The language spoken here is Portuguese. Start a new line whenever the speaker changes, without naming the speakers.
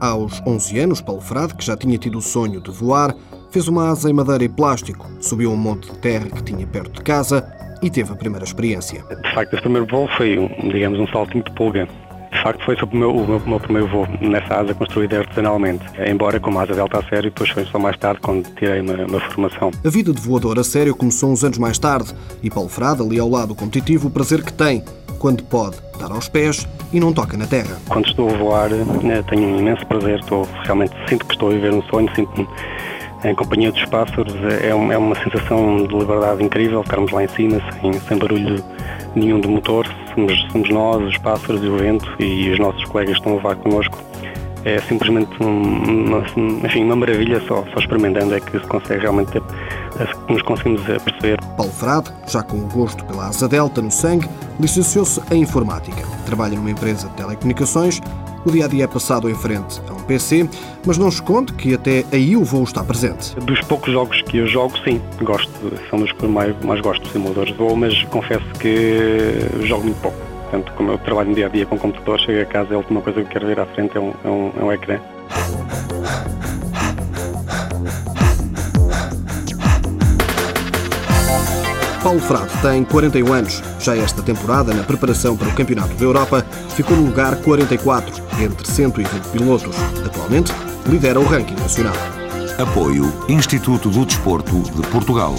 Aos 11 anos, Paulo Frade, que já tinha tido o sonho de voar, fez uma asa em madeira e plástico, subiu um monte de terra que tinha perto de casa e teve a primeira experiência.
De facto, esse primeiro voo foi, digamos, um saltinho de pulga. Facto, foi sobre o meu, o meu, o meu primeiro voo nessa asa construída artesanalmente, embora com uma asa delta a sério, depois foi só mais tarde quando tirei uma, uma formação.
A vida de voador a sério começou uns anos mais tarde e Paulo Frade, ali ao lado competitivo, o prazer que tem quando pode dar aos pés e não toca na terra.
Quando estou a voar, eh, tenho um imenso prazer, estou, realmente sinto que estou a viver um sonho, sinto em companhia dos pássaros, é, é uma sensação de liberdade incrível, estarmos lá em cima, sem, sem barulho nenhum do motor, somos, somos nós, os pássaros e o vento e os nossos colegas estão a voar connosco é simplesmente uma, enfim, uma maravilha só, só experimentando é que se consegue realmente nos conseguimos perceber.
Paulo Frade, já com o gosto pela asa delta no sangue, licenciou-se em informática. Trabalha numa empresa de telecomunicações. O dia a dia é passado em frente a um PC, mas não esconde que até aí o voo está presente.
Dos poucos jogos que eu jogo, sim, gosto, são dos que mais, mais gosto de simuladores de voo, mas confesso que jogo muito pouco. Portanto, como eu trabalho no dia a dia com computador, chego a casa a última coisa que quero ver à frente é um, é um, é um ecrã.
Paulo Frade tem 41 anos. Já esta temporada, na preparação para o Campeonato da Europa, ficou no lugar 44 entre 120 pilotos. Atualmente, lidera o ranking nacional.
Apoio Instituto do Desporto de Portugal.